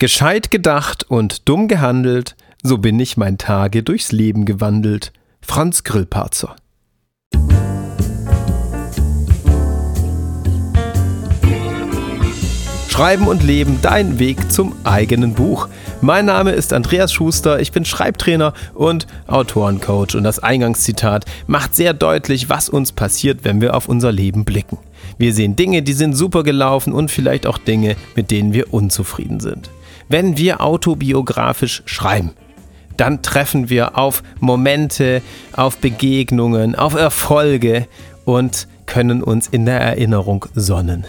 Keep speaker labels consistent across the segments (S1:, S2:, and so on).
S1: Gescheit gedacht und dumm gehandelt, so bin ich mein Tage durchs Leben gewandelt. Franz Grillparzer. Schreiben und Leben, dein Weg zum eigenen Buch. Mein Name ist Andreas Schuster, ich bin Schreibtrainer und Autorencoach und das Eingangszitat macht sehr deutlich, was uns passiert, wenn wir auf unser Leben blicken. Wir sehen Dinge, die sind super gelaufen und vielleicht auch Dinge, mit denen wir unzufrieden sind. Wenn wir autobiografisch schreiben, dann treffen wir auf Momente, auf Begegnungen, auf Erfolge und können uns in der Erinnerung sonnen.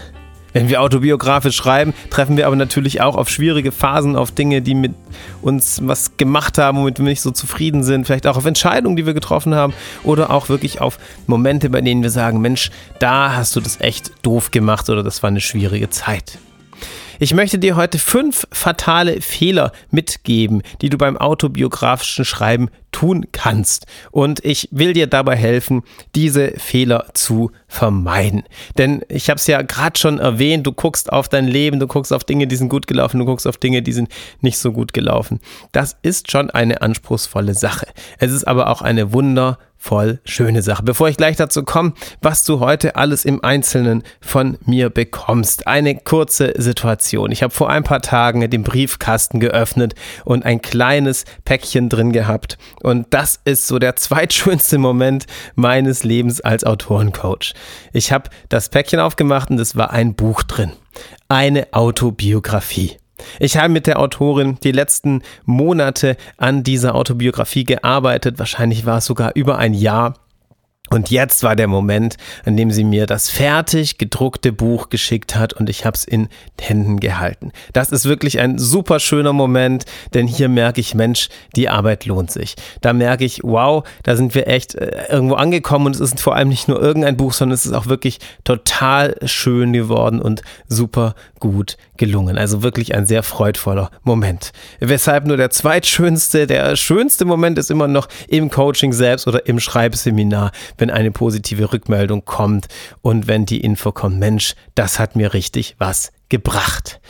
S1: Wenn wir autobiografisch schreiben, treffen wir aber natürlich auch auf schwierige Phasen, auf Dinge, die mit uns was gemacht haben, womit wir nicht so zufrieden sind, vielleicht auch auf Entscheidungen, die wir getroffen haben oder auch wirklich auf Momente, bei denen wir sagen, Mensch, da hast du das echt doof gemacht oder das war eine schwierige Zeit. Ich möchte dir heute fünf fatale Fehler mitgeben, die du beim autobiografischen Schreiben tun kannst. Und ich will dir dabei helfen, diese Fehler zu vermeiden. Denn ich habe es ja gerade schon erwähnt, du guckst auf dein Leben, du guckst auf Dinge, die sind gut gelaufen, du guckst auf Dinge, die sind nicht so gut gelaufen. Das ist schon eine anspruchsvolle Sache. Es ist aber auch eine wunderbare voll schöne Sache. Bevor ich gleich dazu komme, was du heute alles im Einzelnen von mir bekommst. Eine kurze Situation. Ich habe vor ein paar Tagen den Briefkasten geöffnet und ein kleines Päckchen drin gehabt. Und das ist so der zweitschönste Moment meines Lebens als Autorencoach. Ich habe das Päckchen aufgemacht und es war ein Buch drin. Eine Autobiografie. Ich habe mit der Autorin die letzten Monate an dieser Autobiografie gearbeitet. Wahrscheinlich war es sogar über ein Jahr. Und jetzt war der Moment, an dem sie mir das fertig gedruckte Buch geschickt hat und ich habe es in Händen gehalten. Das ist wirklich ein super schöner Moment, denn hier merke ich, Mensch, die Arbeit lohnt sich. Da merke ich, wow, da sind wir echt äh, irgendwo angekommen und es ist vor allem nicht nur irgendein Buch, sondern es ist auch wirklich total schön geworden und super gut gelungen. Also wirklich ein sehr freudvoller Moment. Weshalb nur der zweitschönste, der schönste Moment ist immer noch im Coaching selbst oder im Schreibseminar wenn eine positive Rückmeldung kommt und wenn die Info kommt, Mensch, das hat mir richtig was gebracht.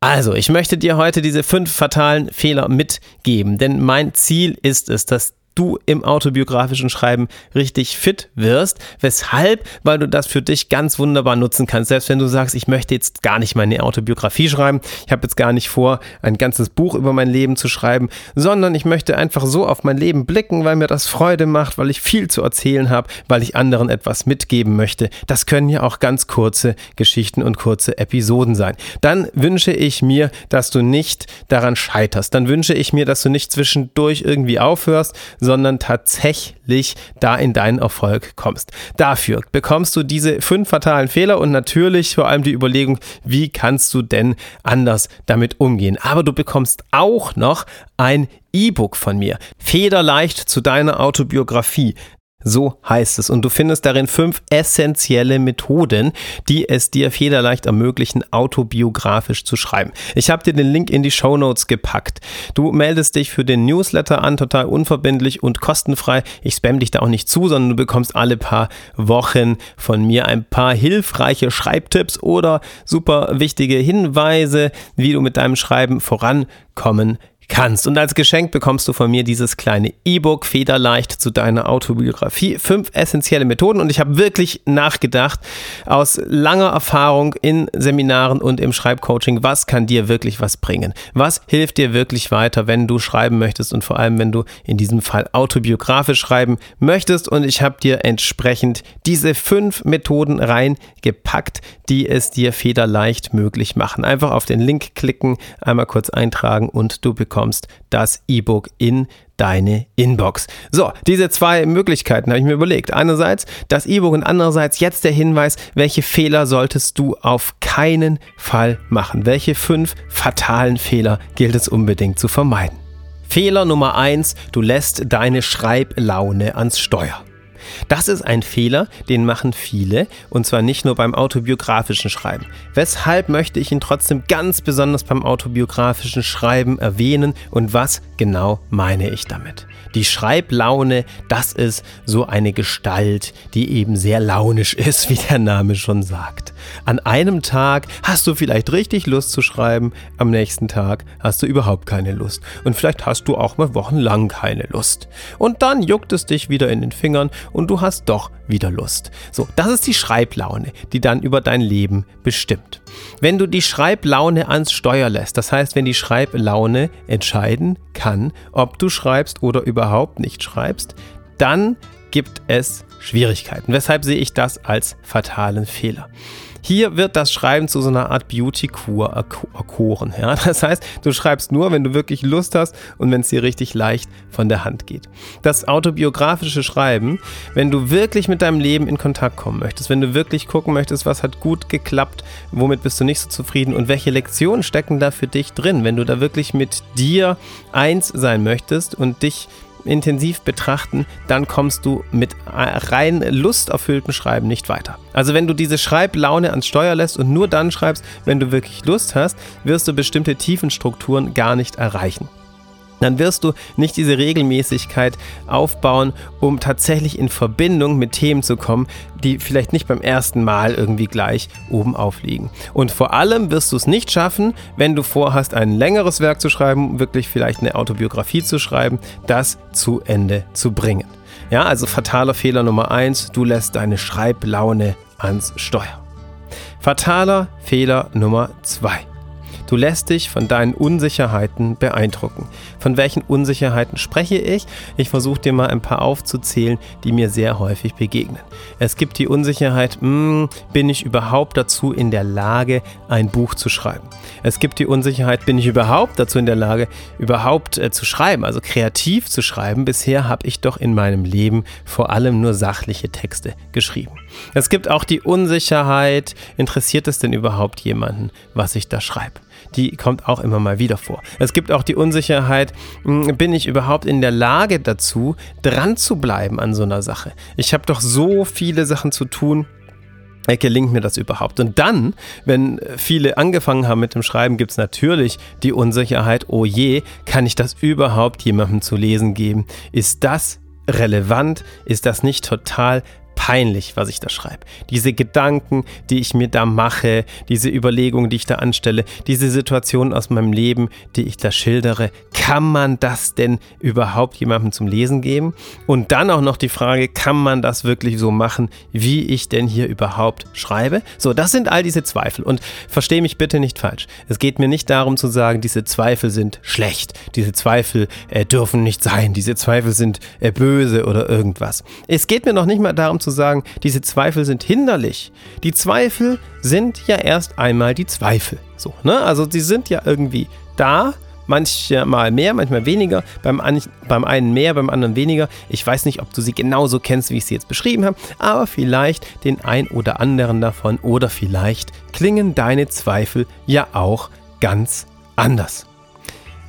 S1: Also, ich möchte dir heute diese fünf fatalen Fehler mitgeben, denn mein Ziel ist es, dass du im autobiografischen Schreiben richtig fit wirst. Weshalb? Weil du das für dich ganz wunderbar nutzen kannst. Selbst wenn du sagst, ich möchte jetzt gar nicht meine Autobiografie schreiben, ich habe jetzt gar nicht vor, ein ganzes Buch über mein Leben zu schreiben, sondern ich möchte einfach so auf mein Leben blicken, weil mir das Freude macht, weil ich viel zu erzählen habe, weil ich anderen etwas mitgeben möchte. Das können ja auch ganz kurze Geschichten und kurze Episoden sein. Dann wünsche ich mir, dass du nicht daran scheiterst. Dann wünsche ich mir, dass du nicht zwischendurch irgendwie aufhörst, sondern tatsächlich da in deinen Erfolg kommst. Dafür bekommst du diese fünf fatalen Fehler und natürlich vor allem die Überlegung, wie kannst du denn anders damit umgehen. Aber du bekommst auch noch ein E-Book von mir. Federleicht zu deiner Autobiografie. So heißt es. Und du findest darin fünf essentielle Methoden, die es dir federleicht ermöglichen, autobiografisch zu schreiben. Ich habe dir den Link in die Show Notes gepackt. Du meldest dich für den Newsletter an, total unverbindlich und kostenfrei. Ich spam dich da auch nicht zu, sondern du bekommst alle paar Wochen von mir ein paar hilfreiche Schreibtipps oder super wichtige Hinweise, wie du mit deinem Schreiben vorankommen kannst. Und als Geschenk bekommst du von mir dieses kleine E-Book Federleicht zu deiner Autobiografie. Fünf essentielle Methoden und ich habe wirklich nachgedacht aus langer Erfahrung in Seminaren und im Schreibcoaching, was kann dir wirklich was bringen? Was hilft dir wirklich weiter, wenn du schreiben möchtest und vor allem, wenn du in diesem Fall autobiografisch schreiben möchtest? Und ich habe dir entsprechend diese fünf Methoden reingepackt, die es dir federleicht möglich machen. Einfach auf den Link klicken, einmal kurz eintragen und du bekommst bekommst das E-Book in deine Inbox. So, diese zwei Möglichkeiten habe ich mir überlegt. Einerseits das E-Book und andererseits jetzt der Hinweis, welche Fehler solltest du auf keinen Fall machen? Welche fünf fatalen Fehler gilt es unbedingt zu vermeiden? Fehler Nummer eins: du lässt deine Schreiblaune ans Steuer. Das ist ein Fehler, den machen viele und zwar nicht nur beim autobiografischen Schreiben. Weshalb möchte ich ihn trotzdem ganz besonders beim autobiografischen Schreiben erwähnen und was genau meine ich damit? Die Schreiblaune, das ist so eine Gestalt, die eben sehr launisch ist, wie der Name schon sagt. An einem Tag hast du vielleicht richtig Lust zu schreiben, am nächsten Tag hast du überhaupt keine Lust. Und vielleicht hast du auch mal wochenlang keine Lust. Und dann juckt es dich wieder in den Fingern und du hast doch wieder Lust. So, das ist die Schreiblaune, die dann über dein Leben bestimmt. Wenn du die Schreiblaune ans Steuer lässt, das heißt, wenn die Schreiblaune entscheiden kann, ob du schreibst oder überhaupt nicht schreibst, dann gibt es Schwierigkeiten. Weshalb sehe ich das als fatalen Fehler? Hier wird das Schreiben zu so einer Art Beauty-Kur erkoren. Ja? Das heißt, du schreibst nur, wenn du wirklich Lust hast und wenn es dir richtig leicht von der Hand geht. Das autobiografische Schreiben, wenn du wirklich mit deinem Leben in Kontakt kommen möchtest, wenn du wirklich gucken möchtest, was hat gut geklappt, womit bist du nicht so zufrieden und welche Lektionen stecken da für dich drin, wenn du da wirklich mit dir eins sein möchtest und dich intensiv betrachten, dann kommst du mit rein lusterfülltem Schreiben nicht weiter. Also wenn du diese Schreiblaune ans Steuer lässt und nur dann schreibst, wenn du wirklich Lust hast, wirst du bestimmte Tiefenstrukturen gar nicht erreichen dann wirst du nicht diese Regelmäßigkeit aufbauen, um tatsächlich in Verbindung mit Themen zu kommen, die vielleicht nicht beim ersten Mal irgendwie gleich oben aufliegen. Und vor allem wirst du es nicht schaffen, wenn du vorhast, ein längeres Werk zu schreiben, wirklich vielleicht eine Autobiografie zu schreiben, das zu Ende zu bringen. Ja, also fataler Fehler Nummer eins: du lässt deine Schreiblaune ans Steuer. Fataler Fehler Nummer zwei: Du lässt dich von deinen Unsicherheiten beeindrucken. Von welchen Unsicherheiten spreche ich? Ich versuche dir mal ein paar aufzuzählen, die mir sehr häufig begegnen. Es gibt die Unsicherheit, mh, hm, bin ich überhaupt dazu in der Lage, ein Buch zu schreiben? Es gibt die Unsicherheit, bin ich überhaupt dazu in der Lage, überhaupt äh, zu schreiben, also kreativ zu schreiben? Bisher habe ich doch in meinem Leben vor allem nur sachliche Texte geschrieben. Es gibt auch die Unsicherheit, interessiert es denn überhaupt jemanden, was ich da schreibe? Die kommt auch immer mal wieder vor. Es gibt auch die Unsicherheit, hm, bin ich überhaupt in der Lage dazu, dran zu bleiben an so einer Sache? Ich habe doch so viele Sachen zu tun gelingt mir das überhaupt? Und dann, wenn viele angefangen haben mit dem Schreiben, gibt es natürlich die Unsicherheit, oh je, kann ich das überhaupt jemandem zu lesen geben? Ist das relevant? Ist das nicht total peinlich, was ich da schreibe. Diese Gedanken, die ich mir da mache, diese Überlegungen, die ich da anstelle, diese Situationen aus meinem Leben, die ich da schildere, kann man das denn überhaupt jemandem zum Lesen geben? Und dann auch noch die Frage, kann man das wirklich so machen, wie ich denn hier überhaupt schreibe? So, das sind all diese Zweifel. Und verstehe mich bitte nicht falsch. Es geht mir nicht darum zu sagen, diese Zweifel sind schlecht, diese Zweifel äh, dürfen nicht sein, diese Zweifel sind äh, böse oder irgendwas. Es geht mir noch nicht mal darum zu sagen, diese Zweifel sind hinderlich. Die Zweifel sind ja erst einmal die Zweifel. So, ne? Also sie sind ja irgendwie da, manchmal mehr, manchmal weniger, beim, an, beim einen mehr, beim anderen weniger. Ich weiß nicht, ob du sie genauso kennst, wie ich sie jetzt beschrieben habe, aber vielleicht den ein oder anderen davon oder vielleicht klingen deine Zweifel ja auch ganz anders.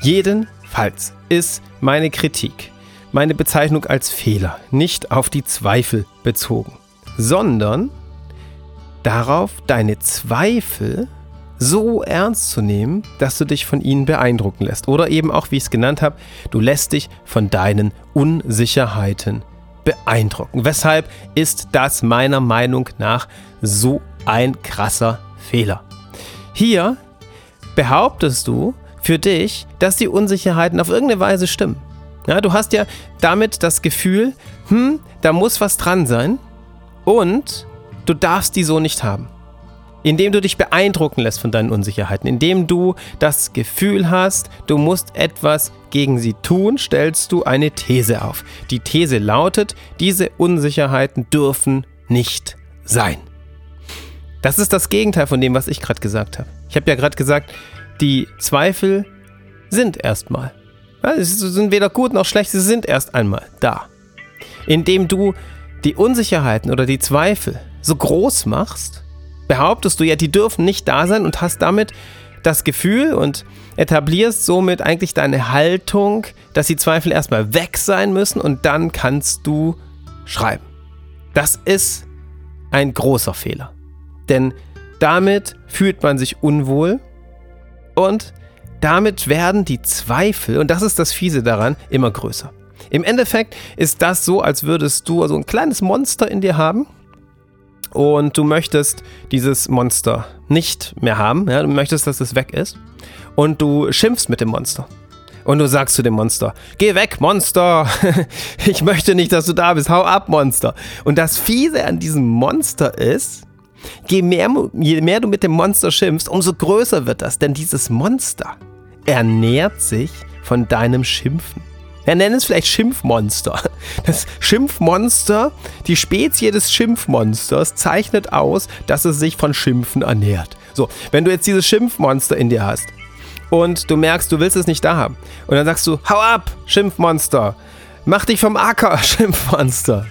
S1: Jedenfalls ist meine Kritik meine Bezeichnung als Fehler nicht auf die Zweifel bezogen, sondern darauf, deine Zweifel so ernst zu nehmen, dass du dich von ihnen beeindrucken lässt. Oder eben auch, wie ich es genannt habe, du lässt dich von deinen Unsicherheiten beeindrucken. Weshalb ist das meiner Meinung nach so ein krasser Fehler? Hier behauptest du für dich, dass die Unsicherheiten auf irgendeine Weise stimmen. Ja, du hast ja damit das Gefühl, hm, da muss was dran sein und du darfst die so nicht haben. Indem du dich beeindrucken lässt von deinen Unsicherheiten, indem du das Gefühl hast, du musst etwas gegen sie tun, stellst du eine These auf. Die These lautet, diese Unsicherheiten dürfen nicht sein. Das ist das Gegenteil von dem, was ich gerade gesagt habe. Ich habe ja gerade gesagt, die Zweifel sind erstmal. Sie sind weder gut noch schlecht, sie sind erst einmal da. Indem du die Unsicherheiten oder die Zweifel so groß machst, behauptest du ja, die dürfen nicht da sein und hast damit das Gefühl und etablierst somit eigentlich deine Haltung, dass die Zweifel erstmal weg sein müssen und dann kannst du schreiben. Das ist ein großer Fehler. Denn damit fühlt man sich unwohl und damit werden die Zweifel, und das ist das Fiese daran, immer größer. Im Endeffekt ist das so, als würdest du so ein kleines Monster in dir haben und du möchtest dieses Monster nicht mehr haben. Ja, du möchtest, dass es weg ist und du schimpfst mit dem Monster. Und du sagst zu dem Monster, geh weg, Monster. ich möchte nicht, dass du da bist. Hau ab, Monster. Und das Fiese an diesem Monster ist, je mehr, je mehr du mit dem Monster schimpfst, umso größer wird das. Denn dieses Monster ernährt sich von deinem Schimpfen. Wir nennen es vielleicht Schimpfmonster. Das Schimpfmonster, die Spezie des Schimpfmonsters zeichnet aus, dass es sich von Schimpfen ernährt. So, wenn du jetzt dieses Schimpfmonster in dir hast und du merkst, du willst es nicht da haben und dann sagst du, hau ab, Schimpfmonster. Mach dich vom Acker, Schimpfmonster.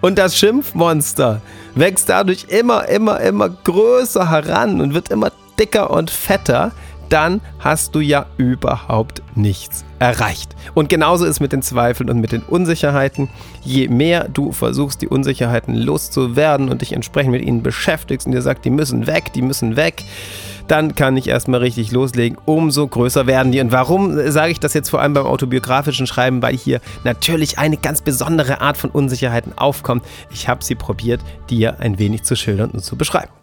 S1: Und das Schimpfmonster wächst dadurch immer, immer, immer größer heran und wird immer dicker und fetter, dann hast du ja überhaupt nichts erreicht. Und genauso ist mit den Zweifeln und mit den Unsicherheiten. Je mehr du versuchst, die Unsicherheiten loszuwerden und dich entsprechend mit ihnen beschäftigst und dir sagst, die müssen weg, die müssen weg, dann kann ich erstmal richtig loslegen. Umso größer werden die. Und warum sage ich das jetzt vor allem beim autobiografischen Schreiben? Weil hier natürlich eine ganz besondere Art von Unsicherheiten aufkommt. Ich habe sie probiert, dir ein wenig zu schildern und zu beschreiben.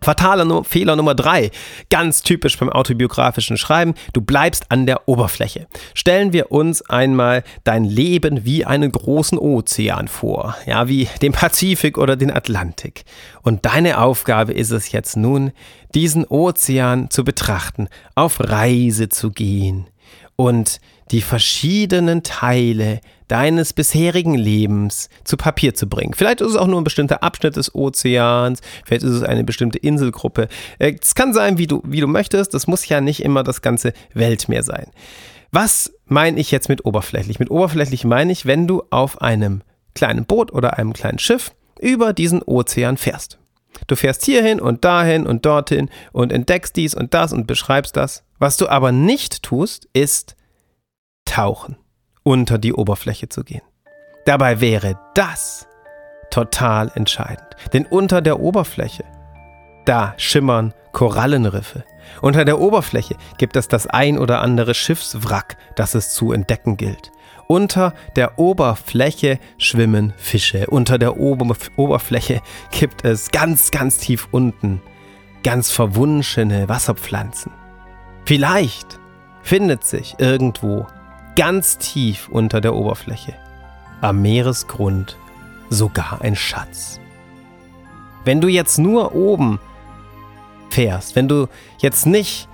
S1: Fataler Fehler Nummer drei, ganz typisch beim autobiografischen Schreiben, du bleibst an der Oberfläche. Stellen wir uns einmal dein Leben wie einen großen Ozean vor, ja, wie den Pazifik oder den Atlantik. Und deine Aufgabe ist es jetzt nun, diesen Ozean zu betrachten, auf Reise zu gehen und die verschiedenen Teile deines bisherigen Lebens zu Papier zu bringen. Vielleicht ist es auch nur ein bestimmter Abschnitt des Ozeans, vielleicht ist es eine bestimmte Inselgruppe. Äh, es kann sein, wie du, wie du möchtest. Das muss ja nicht immer das ganze Weltmeer sein. Was meine ich jetzt mit oberflächlich? Mit oberflächlich meine ich, wenn du auf einem kleinen Boot oder einem kleinen Schiff über diesen Ozean fährst. Du fährst hierhin und dahin und dorthin und entdeckst dies und das und beschreibst das. Was du aber nicht tust, ist tauchen unter die Oberfläche zu gehen. Dabei wäre das total entscheidend. Denn unter der Oberfläche, da schimmern Korallenriffe. Unter der Oberfläche gibt es das ein oder andere Schiffswrack, das es zu entdecken gilt. Unter der Oberfläche schwimmen Fische. Unter der Ober Oberfläche gibt es ganz, ganz tief unten ganz verwunschene Wasserpflanzen. Vielleicht findet sich irgendwo ganz tief unter der Oberfläche, am Meeresgrund sogar ein Schatz. Wenn du jetzt nur oben fährst, wenn du jetzt nicht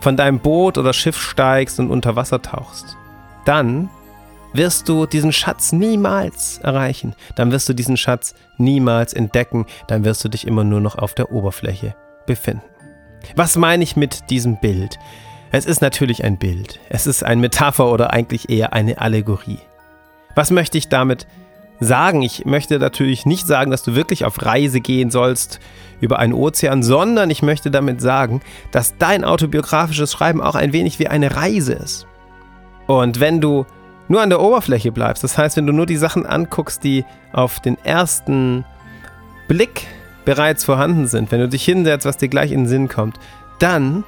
S1: von deinem Boot oder Schiff steigst und unter Wasser tauchst, dann wirst du diesen Schatz niemals erreichen. Dann wirst du diesen Schatz niemals entdecken. Dann wirst du dich immer nur noch auf der Oberfläche befinden. Was meine ich mit diesem Bild? Es ist natürlich ein Bild. Es ist ein Metapher oder eigentlich eher eine Allegorie. Was möchte ich damit sagen? Ich möchte natürlich nicht sagen, dass du wirklich auf Reise gehen sollst über einen Ozean, sondern ich möchte damit sagen, dass dein autobiografisches Schreiben auch ein wenig wie eine Reise ist. Und wenn du nur an der Oberfläche bleibst, das heißt, wenn du nur die Sachen anguckst, die auf den ersten Blick bereits vorhanden sind, wenn du dich hinsetzt, was dir gleich in den Sinn kommt, dann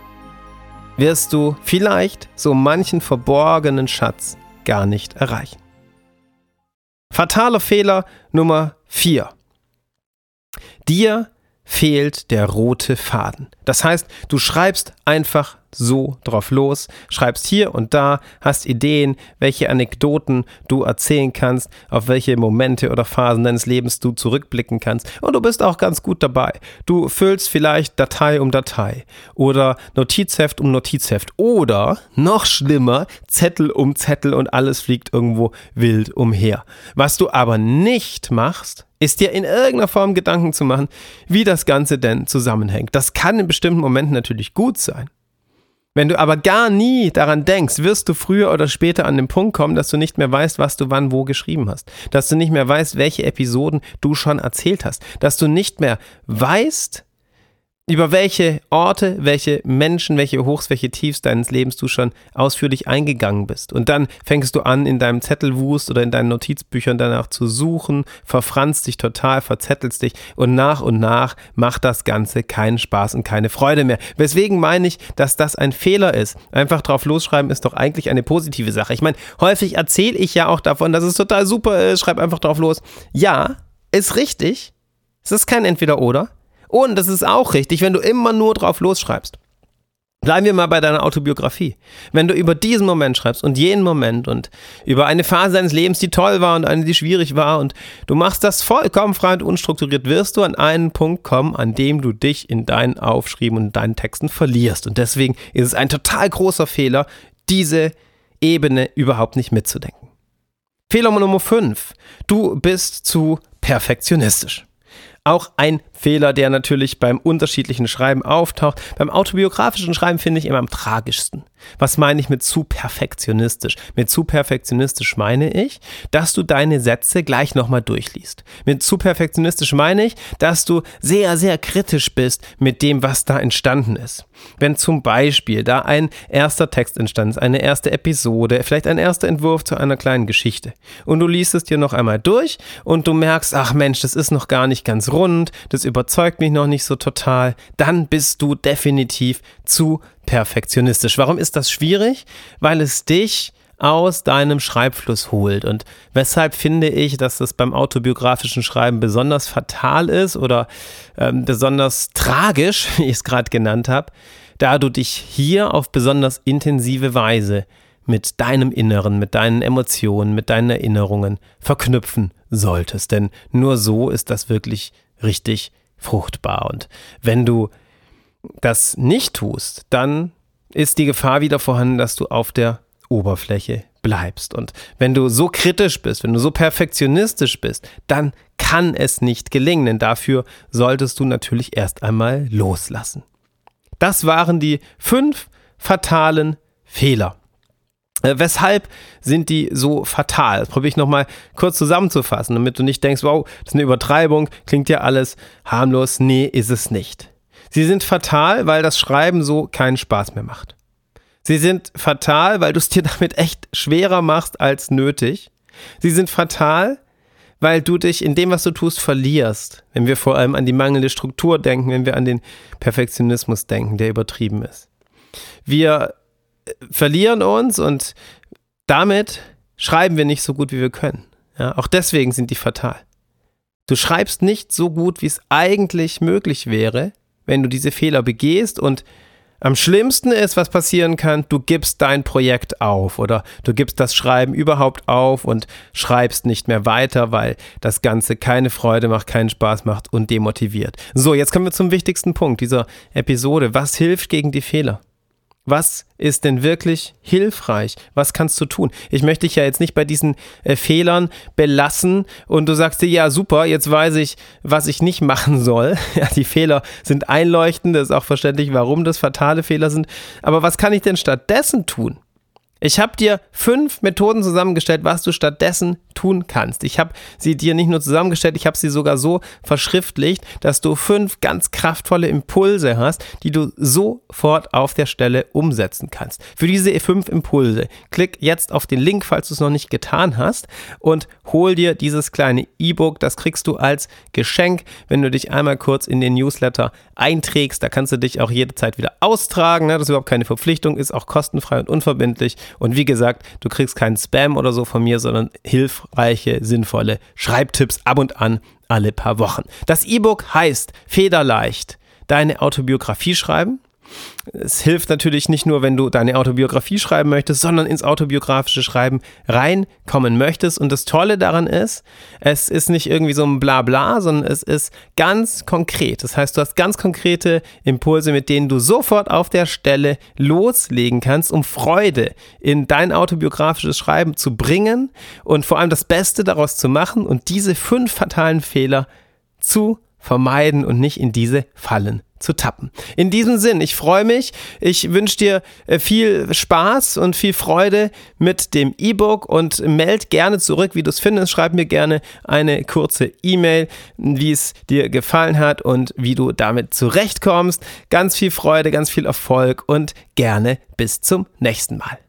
S1: wirst du vielleicht so manchen verborgenen Schatz gar nicht erreichen. Fataler Fehler Nummer 4. Dir fehlt der rote Faden. Das heißt, du schreibst einfach so drauf los, schreibst hier und da, hast Ideen, welche Anekdoten du erzählen kannst, auf welche Momente oder Phasen deines Lebens du zurückblicken kannst und du bist auch ganz gut dabei. Du füllst vielleicht Datei um Datei oder Notizheft um Notizheft oder noch schlimmer, Zettel um Zettel und alles fliegt irgendwo wild umher. Was du aber nicht machst, ist dir in irgendeiner Form Gedanken zu machen, wie das Ganze denn zusammenhängt. Das kann in bestimmten Momenten natürlich gut sein. Wenn du aber gar nie daran denkst, wirst du früher oder später an den Punkt kommen, dass du nicht mehr weißt, was du wann wo geschrieben hast. Dass du nicht mehr weißt, welche Episoden du schon erzählt hast. Dass du nicht mehr weißt, über welche Orte, welche Menschen, welche Hochs, welche Tiefs deines Lebens du schon ausführlich eingegangen bist. Und dann fängst du an, in deinem Zettelwust oder in deinen Notizbüchern danach zu suchen, verfranst dich total, verzettelst dich und nach und nach macht das Ganze keinen Spaß und keine Freude mehr. Weswegen meine ich, dass das ein Fehler ist. Einfach drauf losschreiben ist doch eigentlich eine positive Sache. Ich meine, häufig erzähle ich ja auch davon, dass es total super ist, schreib einfach drauf los. Ja, ist richtig. Es ist kein Entweder-Oder. Und das ist auch richtig, wenn du immer nur drauf losschreibst. Bleiben wir mal bei deiner Autobiografie. Wenn du über diesen Moment schreibst und jenen Moment und über eine Phase deines Lebens, die toll war und eine, die schwierig war und du machst das vollkommen frei und unstrukturiert, wirst du an einen Punkt kommen, an dem du dich in deinen Aufschrieben und deinen Texten verlierst. Und deswegen ist es ein total großer Fehler, diese Ebene überhaupt nicht mitzudenken. Fehler Nummer 5. Du bist zu perfektionistisch. Auch ein Fehler, der natürlich beim unterschiedlichen Schreiben auftaucht. Beim autobiografischen Schreiben finde ich immer am tragischsten. Was meine ich mit zu perfektionistisch? Mit zu perfektionistisch meine ich, dass du deine Sätze gleich nochmal durchliest. Mit zu perfektionistisch meine ich, dass du sehr, sehr kritisch bist mit dem, was da entstanden ist. Wenn zum Beispiel da ein erster Text entstanden ist, eine erste Episode, vielleicht ein erster Entwurf zu einer kleinen Geschichte und du liest es dir noch einmal durch und du merkst, ach Mensch, das ist noch gar nicht ganz rund, das überzeugt mich noch nicht so total, dann bist du definitiv zu perfektionistisch. Warum ist das schwierig? Weil es dich aus deinem Schreibfluss holt. Und weshalb finde ich, dass das beim autobiografischen Schreiben besonders fatal ist oder ähm, besonders tragisch, wie ich es gerade genannt habe, da du dich hier auf besonders intensive Weise mit deinem Inneren, mit deinen Emotionen, mit deinen Erinnerungen verknüpfen solltest. Denn nur so ist das wirklich richtig fruchtbar. Und wenn du das nicht tust, dann ist die Gefahr wieder vorhanden, dass du auf der Oberfläche bleibst. Und wenn du so kritisch bist, wenn du so perfektionistisch bist, dann kann es nicht gelingen, denn dafür solltest du natürlich erst einmal loslassen. Das waren die fünf fatalen Fehler. Äh, weshalb sind die so fatal? Das probiere ich nochmal kurz zusammenzufassen, damit du nicht denkst, wow, das ist eine Übertreibung, klingt ja alles harmlos. Nee, ist es nicht. Sie sind fatal, weil das Schreiben so keinen Spaß mehr macht. Sie sind fatal, weil du es dir damit echt schwerer machst als nötig. Sie sind fatal, weil du dich in dem, was du tust, verlierst. Wenn wir vor allem an die mangelnde Struktur denken, wenn wir an den Perfektionismus denken, der übertrieben ist. Wir verlieren uns und damit schreiben wir nicht so gut, wie wir können. Ja, auch deswegen sind die fatal. Du schreibst nicht so gut, wie es eigentlich möglich wäre, wenn du diese Fehler begehst und am schlimmsten ist, was passieren kann, du gibst dein Projekt auf oder du gibst das Schreiben überhaupt auf und schreibst nicht mehr weiter, weil das Ganze keine Freude macht, keinen Spaß macht und demotiviert. So, jetzt kommen wir zum wichtigsten Punkt dieser Episode. Was hilft gegen die Fehler? Was ist denn wirklich hilfreich? Was kannst du tun? Ich möchte dich ja jetzt nicht bei diesen äh, Fehlern belassen und du sagst dir, ja, super, jetzt weiß ich, was ich nicht machen soll. Ja, die Fehler sind einleuchtend, das ist auch verständlich, warum das fatale Fehler sind. Aber was kann ich denn stattdessen tun? Ich habe dir fünf Methoden zusammengestellt, was du stattdessen tun kannst. Ich habe sie dir nicht nur zusammengestellt, ich habe sie sogar so verschriftlicht, dass du fünf ganz kraftvolle Impulse hast, die du sofort auf der Stelle umsetzen kannst. Für diese fünf Impulse klick jetzt auf den Link, falls du es noch nicht getan hast und hol dir dieses kleine E-Book. Das kriegst du als Geschenk, wenn du dich einmal kurz in den Newsletter einträgst. Da kannst du dich auch jederzeit wieder austragen. Ne? Das ist überhaupt keine Verpflichtung, ist auch kostenfrei und unverbindlich. Und wie gesagt, du kriegst keinen Spam oder so von mir, sondern hilfreiche, sinnvolle Schreibtipps ab und an alle paar Wochen. Das E-Book heißt Federleicht deine Autobiografie schreiben. Es hilft natürlich nicht nur, wenn du deine Autobiografie schreiben möchtest, sondern ins autobiografische Schreiben reinkommen möchtest. Und das Tolle daran ist, es ist nicht irgendwie so ein Blabla, sondern es ist ganz konkret. Das heißt, du hast ganz konkrete Impulse, mit denen du sofort auf der Stelle loslegen kannst, um Freude in dein autobiografisches Schreiben zu bringen und vor allem das Beste daraus zu machen und diese fünf fatalen Fehler zu vermeiden und nicht in diese Fallen zu tappen. In diesem Sinn, ich freue mich. Ich wünsche dir äh, viel Spaß und viel Freude mit dem E-Book und meld gerne zurück, wie du es findest. Schreib mir gerne eine kurze E-Mail, wie es dir gefallen hat und wie du damit zurechtkommst. Ganz viel Freude, ganz viel Erfolg und gerne bis zum nächsten Mal.